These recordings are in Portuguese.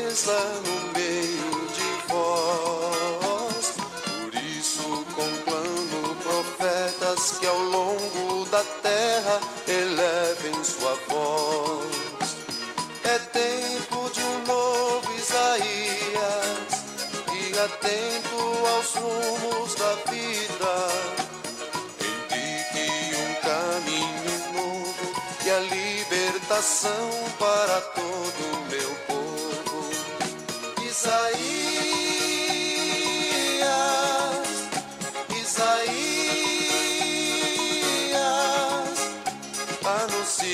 presença no meio de vós. Por isso conclamo profetas que ao longo da terra elevem sua voz. É tempo de um novo Isaías e atento aos rumos da vida. Para todo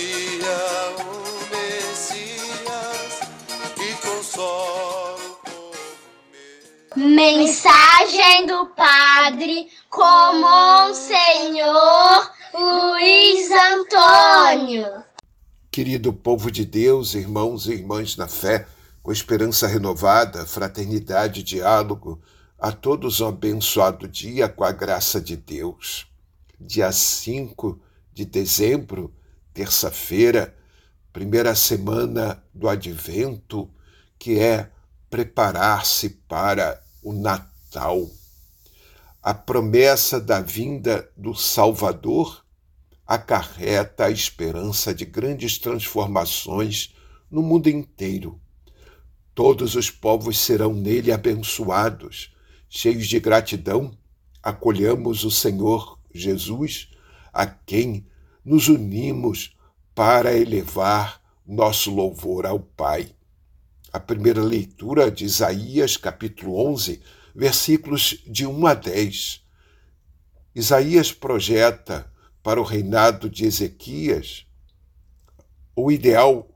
anuncia o Messias e consola o povo meu. Mensagem do Padre com Monsenhor Luiz Antônio. Querido povo de Deus, irmãos e irmãs na fé, com esperança renovada, fraternidade e diálogo, a todos um abençoado dia com a graça de Deus. Dia 5 de dezembro, terça-feira, primeira semana do Advento, que é preparar-se para o Natal. A promessa da vinda do Salvador acarreta a esperança de grandes transformações no mundo inteiro. Todos os povos serão nele abençoados. Cheios de gratidão, acolhamos o Senhor Jesus, a quem nos unimos para elevar nosso louvor ao Pai. A primeira leitura de Isaías, capítulo 11, versículos de 1 a 10. Isaías projeta para o reinado de Ezequias o ideal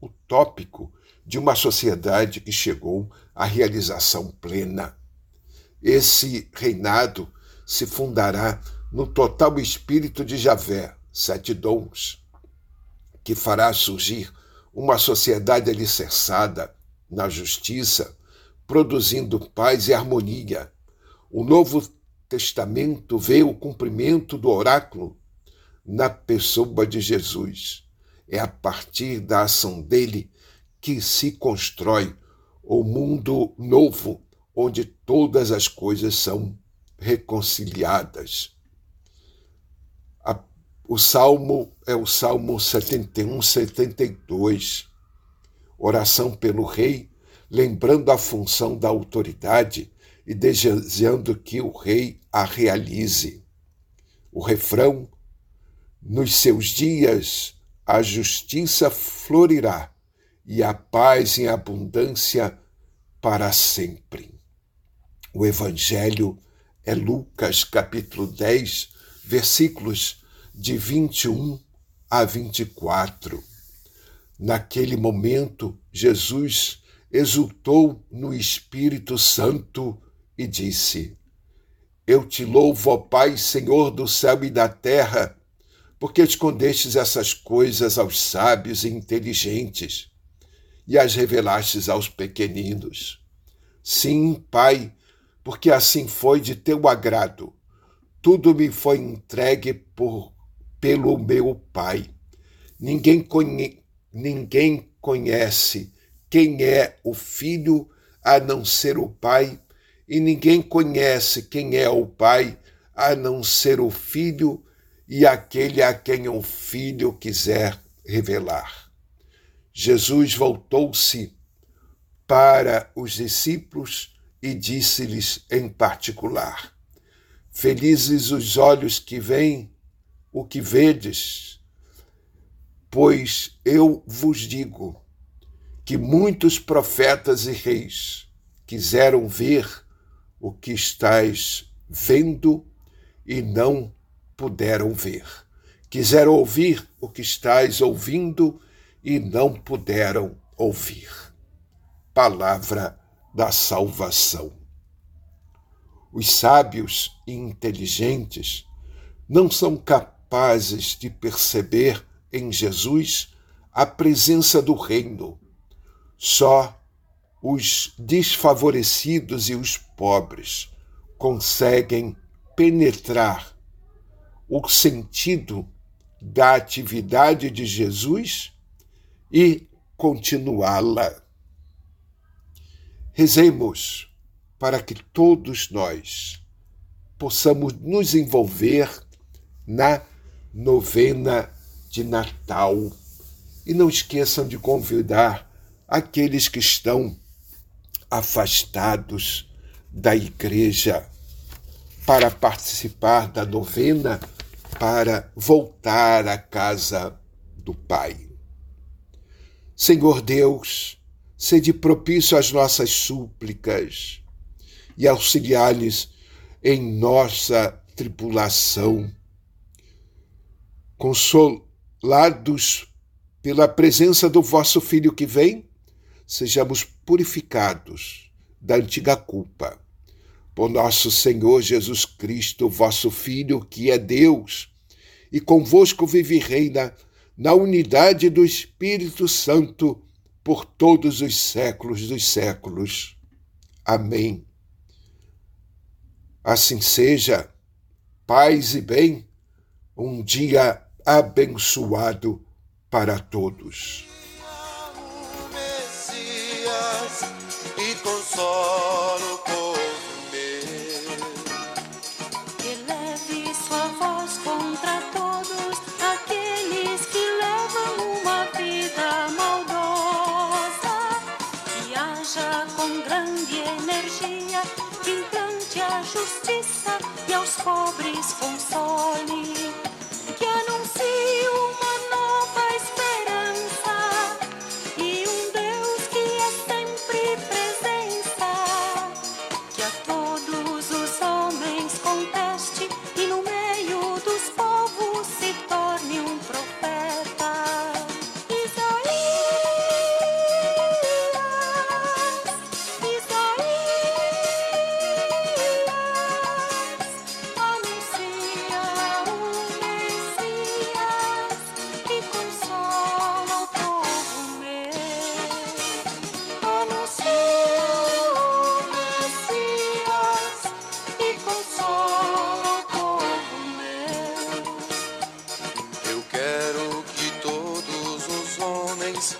utópico de uma sociedade que chegou à realização plena. Esse reinado se fundará no total espírito de Javé, sete dons, que fará surgir uma sociedade alicerçada na justiça, produzindo paz e harmonia. O Novo Testamento vê o cumprimento do oráculo na pessoa de Jesus. É a partir da ação dele que se constrói o mundo novo, onde todas as coisas são reconciliadas. O salmo é o Salmo 71, 72. Oração pelo rei, lembrando a função da autoridade e desejando que o rei a realize. O refrão nos seus dias a justiça florirá e a paz em abundância para sempre. O Evangelho é Lucas capítulo 10, versículos de 21 a 24. Naquele momento, Jesus exultou no Espírito Santo e disse: Eu te louvo, ó Pai, Senhor do céu e da terra porque escondestes essas coisas aos sábios e inteligentes e as revelastes aos pequeninos. Sim, Pai, porque assim foi de teu agrado. Tudo me foi entregue por, pelo meu Pai. Ninguém, conhe, ninguém conhece quem é o Filho a não ser o Pai, e ninguém conhece quem é o Pai a não ser o Filho e aquele a quem o Filho quiser revelar. Jesus voltou-se para os discípulos e disse-lhes em particular: Felizes os olhos que veem o que vedes, pois eu vos digo que muitos profetas e reis quiseram ver o que estáis vendo e não puderam ver. Quiseram ouvir o que estás ouvindo e não puderam ouvir. Palavra da salvação. Os sábios e inteligentes não são capazes de perceber em Jesus a presença do reino. Só os desfavorecidos e os pobres conseguem penetrar o sentido da atividade de Jesus e continuá-la. Rezemos para que todos nós possamos nos envolver na novena de Natal. E não esqueçam de convidar aqueles que estão afastados da igreja para participar da novena, para voltar à casa do Pai. Senhor Deus, sede propício às nossas súplicas e auxiliar-lhes em nossa tribulação. Consolados pela presença do vosso Filho que vem, sejamos purificados da antiga culpa. Por nosso Senhor Jesus Cristo, vosso Filho, que é Deus, e convosco vive e reina na unidade do Espírito Santo por todos os séculos dos séculos. Amém. Assim seja, paz e bem, um dia abençoado para todos. Messias e consola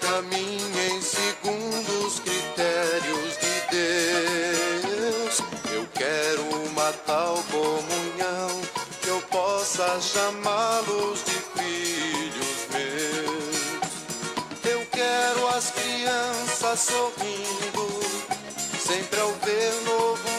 caminhem segundo os critérios de Deus. Eu quero uma tal comunhão que eu possa chamá-los de filhos meus. Eu quero as crianças sorrindo, sempre ao ver novo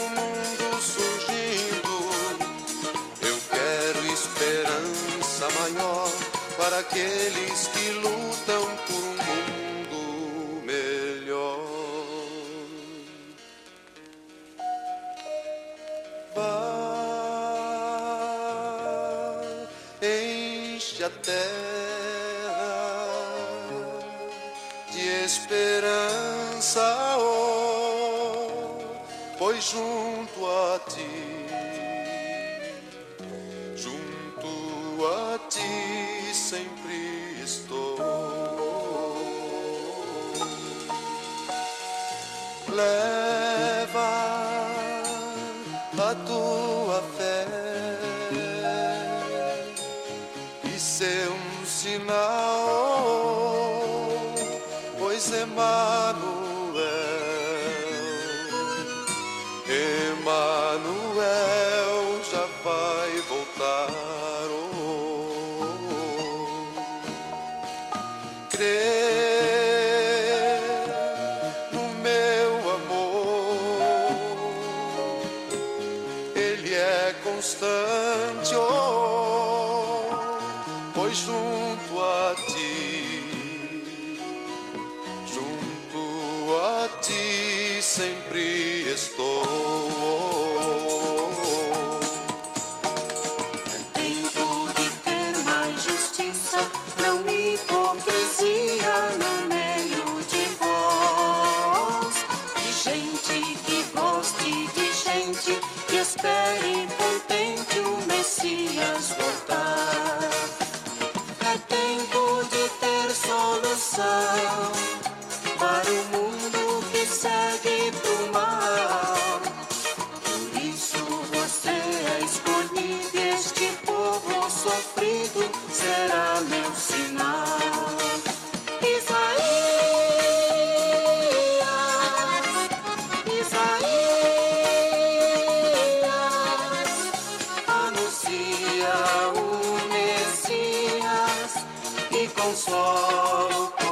enche a terra de esperança, oh, pois junto a ti junto a ti sempre estou. Leva um junto a ti, junto a ti sempre estou. me consolo